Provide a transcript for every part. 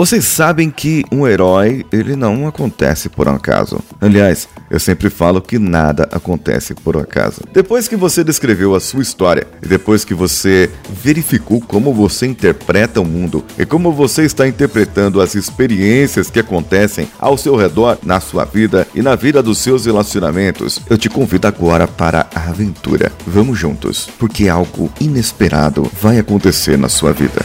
Vocês sabem que um herói, ele não acontece por um acaso. Aliás, eu sempre falo que nada acontece por um acaso. Depois que você descreveu a sua história e depois que você verificou como você interpreta o mundo e como você está interpretando as experiências que acontecem ao seu redor na sua vida e na vida dos seus relacionamentos, eu te convido agora para a aventura. Vamos juntos, porque algo inesperado vai acontecer na sua vida.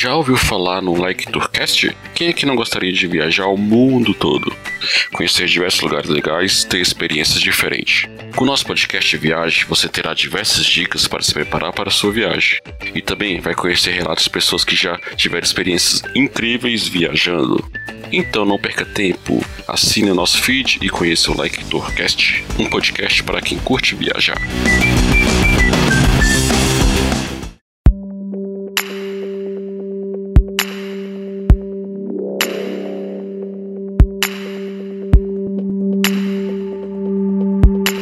Já ouviu falar no Like Tourcast? Quem é que não gostaria de viajar ao mundo todo? Conhecer diversos lugares legais, ter experiências diferentes. Com o nosso podcast Viagem, você terá diversas dicas para se preparar para a sua viagem. E também vai conhecer relatos de pessoas que já tiveram experiências incríveis viajando. Então não perca tempo, assine o nosso feed e conheça o Like Tourcast, um podcast para quem curte viajar.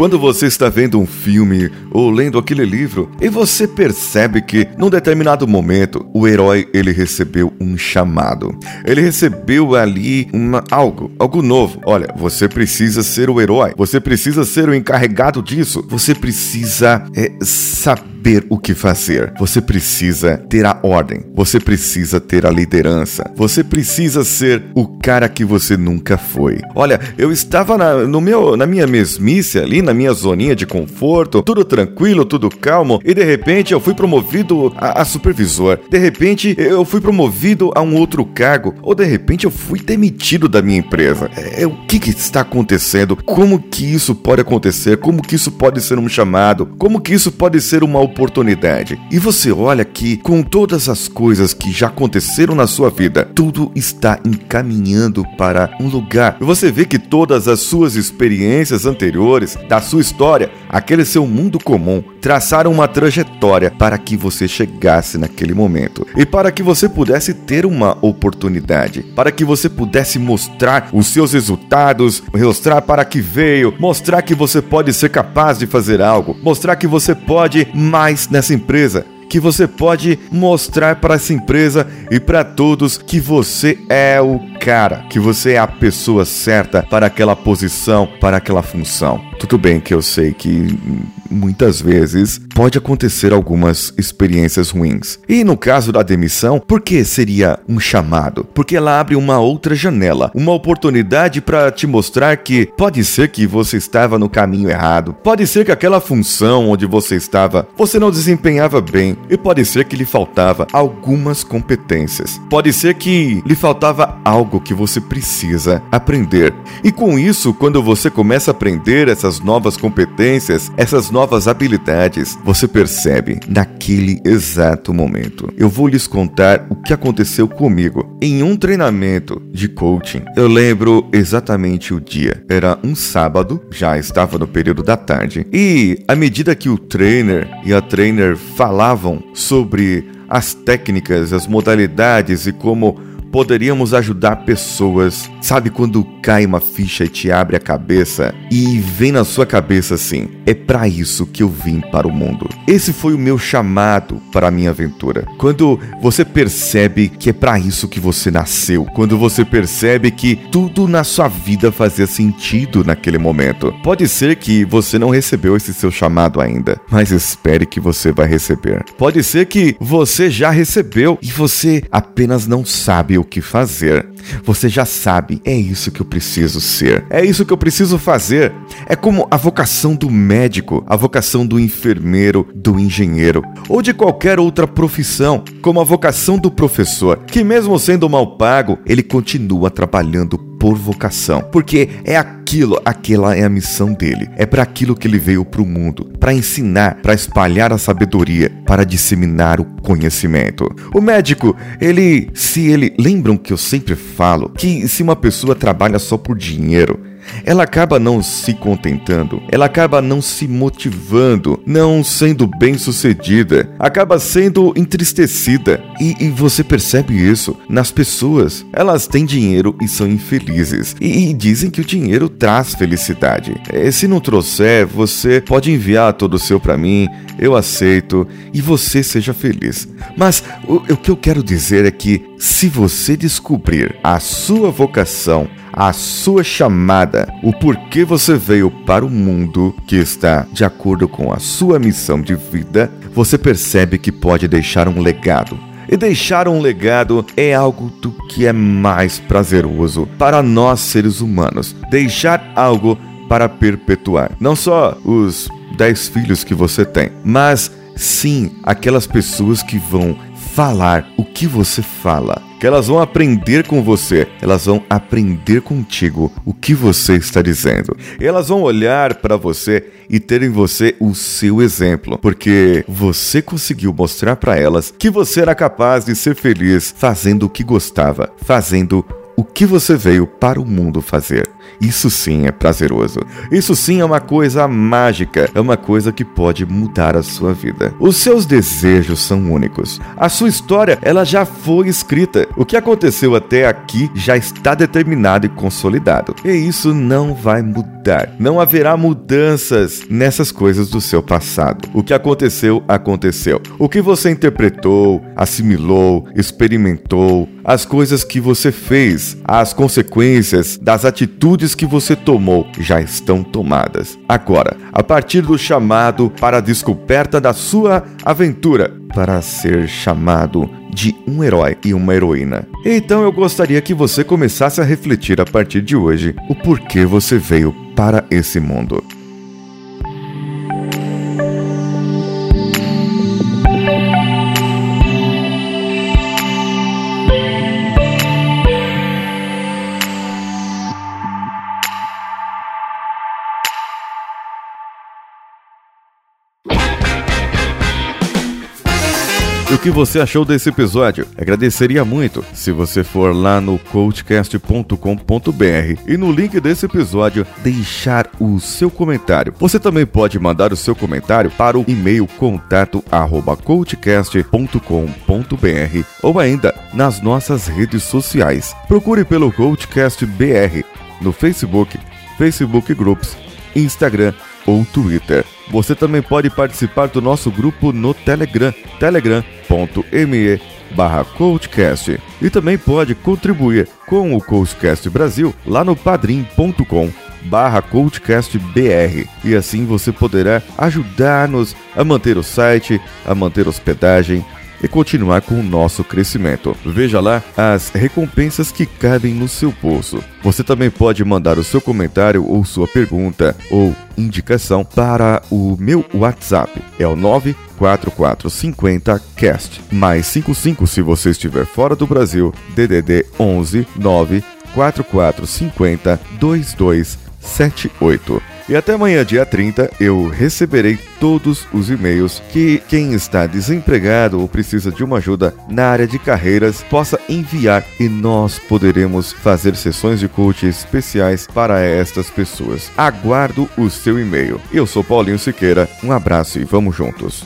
Quando você está vendo um filme ou lendo aquele livro e você percebe que num determinado momento o herói ele recebeu um chamado. Ele recebeu ali uma, algo, algo novo. Olha, você precisa ser o herói. Você precisa ser o encarregado disso. Você precisa é, saber saber o que fazer. Você precisa ter a ordem. Você precisa ter a liderança. Você precisa ser o cara que você nunca foi. Olha, eu estava na, no meu, na minha mesmice ali, na minha zoninha de conforto, tudo tranquilo, tudo calmo, e de repente eu fui promovido a, a supervisor. De repente eu fui promovido a um outro cargo, ou de repente eu fui demitido da minha empresa. É, o que, que está acontecendo? Como que isso pode acontecer? Como que isso pode ser um chamado? Como que isso pode ser uma oportunidade. E você olha que, com todas as coisas que já aconteceram na sua vida, tudo está encaminhando para um lugar. Você vê que todas as suas experiências anteriores, da sua história, aquele seu mundo comum, traçaram uma trajetória para que você chegasse naquele momento. E para que você pudesse ter uma oportunidade, para que você pudesse mostrar os seus resultados, mostrar para que veio, mostrar que você pode ser capaz de fazer algo, mostrar que você pode mais nessa empresa que você pode mostrar para essa empresa e para todos que você é o cara, que você é a pessoa certa para aquela posição, para aquela função. Tudo bem que eu sei que muitas vezes pode acontecer algumas experiências ruins. E no caso da demissão, por que seria um chamado? Porque ela abre uma outra janela, uma oportunidade para te mostrar que pode ser que você estava no caminho errado, pode ser que aquela função onde você estava você não desempenhava bem, e pode ser que lhe faltava algumas competências. Pode ser que lhe faltava algo que você precisa aprender. E com isso, quando você começa a aprender essas novas competências, essas novas habilidades, você percebe naquele exato momento. Eu vou lhes contar o que aconteceu comigo em um treinamento de coaching. Eu lembro exatamente o dia. Era um sábado, já estava no período da tarde, e à medida que o trainer e a trainer falavam sobre as técnicas, as modalidades e como poderíamos ajudar pessoas. Sabe quando cai uma ficha e te abre a cabeça e vem na sua cabeça assim: é para isso que eu vim para o mundo. Esse foi o meu chamado para a minha aventura. Quando você percebe que é para isso que você nasceu, quando você percebe que tudo na sua vida fazia sentido naquele momento. Pode ser que você não recebeu esse seu chamado ainda, mas espere que você vai receber. Pode ser que você já recebeu e você apenas não sabe o que fazer. Você já sabe, é isso que eu preciso ser, é isso que eu preciso fazer. É como a vocação do médico, a vocação do enfermeiro, do engenheiro ou de qualquer outra profissão, como a vocação do professor, que mesmo sendo mal pago, ele continua trabalhando por vocação, porque é aquilo, aquela é a missão dele. É para aquilo que ele veio para o mundo, para ensinar, para espalhar a sabedoria, para disseminar o conhecimento. O médico, ele, se ele lembram que eu sempre falo que se uma pessoa trabalha só por dinheiro, ela acaba não se contentando, ela acaba não se motivando, não sendo bem sucedida, acaba sendo entristecida. E, e você percebe isso nas pessoas. Elas têm dinheiro e são infelizes. E, e dizem que o dinheiro traz felicidade. E, se não trouxer, você pode enviar todo o seu para mim, eu aceito e você seja feliz. Mas o, o que eu quero dizer é que se você descobrir a sua vocação, a sua chamada, o porquê você veio para o mundo que está de acordo com a sua missão de vida, você percebe que pode deixar um legado. E deixar um legado é algo do que é mais prazeroso para nós seres humanos. Deixar algo para perpetuar. Não só os dez filhos que você tem, mas sim aquelas pessoas que vão falar o que você fala, que elas vão aprender com você, elas vão aprender contigo o que você está dizendo. Elas vão olhar para você e ter em você o seu exemplo, porque você conseguiu mostrar para elas que você era capaz de ser feliz fazendo o que gostava, fazendo que você veio para o mundo fazer. Isso sim é prazeroso. Isso sim é uma coisa mágica, é uma coisa que pode mudar a sua vida. Os seus desejos são únicos. A sua história, ela já foi escrita. O que aconteceu até aqui já está determinado e consolidado. E isso não vai mudar. Não haverá mudanças nessas coisas do seu passado. O que aconteceu, aconteceu. O que você interpretou, assimilou, experimentou, as coisas que você fez, as consequências das atitudes que você tomou já estão tomadas. Agora, a partir do chamado para a descoberta da sua aventura, para ser chamado de um herói e uma heroína. Então eu gostaria que você começasse a refletir a partir de hoje o porquê você veio para esse mundo. Que você achou desse episódio? Agradeceria muito se você for lá no coachcast.com.br e no link desse episódio deixar o seu comentário. Você também pode mandar o seu comentário para o e-mail contato@coachcast.com.br ou ainda nas nossas redes sociais. Procure pelo Coachcast BR no Facebook, Facebook Groups, Instagram ou Twitter. Você também pode participar do nosso grupo no Telegram, telegram.me barra coachcast e também pode contribuir com o Coachcast Brasil lá no padrim.com barra coachcastbr e assim você poderá ajudar-nos a manter o site, a manter hospedagem, e continuar com o nosso crescimento. Veja lá as recompensas que cabem no seu bolso. Você também pode mandar o seu comentário ou sua pergunta ou indicação para o meu WhatsApp. É o 94450 cast mais 55 se você estiver fora do Brasil. DDD 11 94450 2278. E até amanhã, dia 30, eu receberei todos os e-mails que quem está desempregado ou precisa de uma ajuda na área de carreiras possa enviar e nós poderemos fazer sessões de coaching especiais para estas pessoas. Aguardo o seu e-mail. Eu sou Paulinho Siqueira, um abraço e vamos juntos.